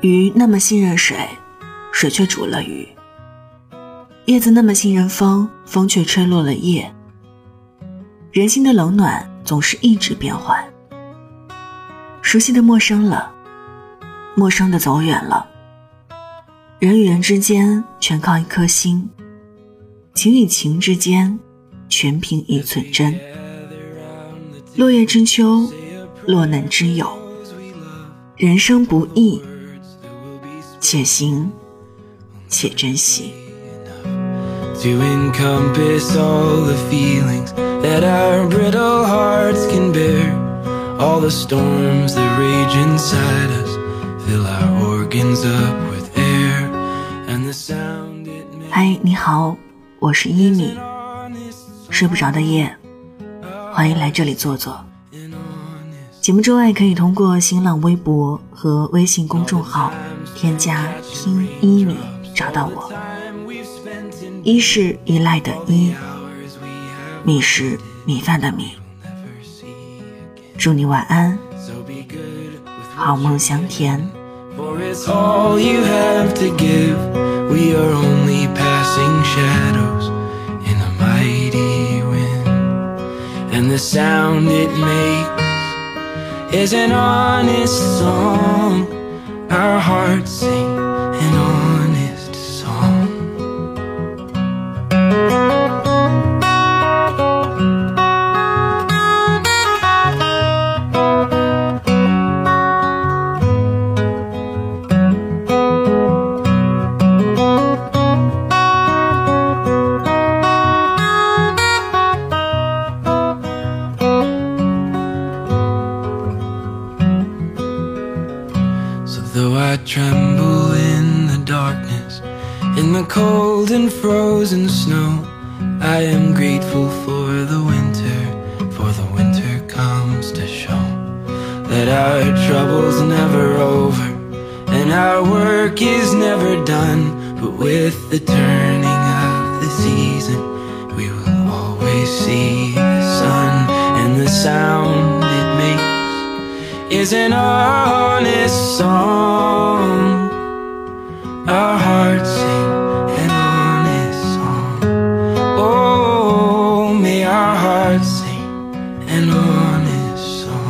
鱼那么信任水，水却煮了鱼；叶子那么信任风，风却吹落了叶。人心的冷暖总是一直变换，熟悉的陌生了，陌生的走远了。人与人之间全靠一颗心，情与情之间全凭一寸真。落叶知秋，落难知友。人生不易。且行且珍惜。To encompass all the feelings that our brittle hearts can bear, all the storms that rage inside us, fill our organs up with air, and the sound it makes. 嗨，你好，我是伊米，睡不着的夜，欢迎来这里坐坐。节目之外，可以通过新浪微博和微信公众号添加“听一米”找到我。一是依赖的依，米是米饭的米。祝你晚安，好梦香甜。Is an honest song. Our hearts sing I tremble in the darkness, in the cold and frozen snow, I am grateful for the winter, for the winter comes to show that our trouble's never over, and our work is never done. But with the turning of the season, we will always see the sun and the sound is an honest song. Our hearts sing an honest song. Oh, may our hearts sing an honest song.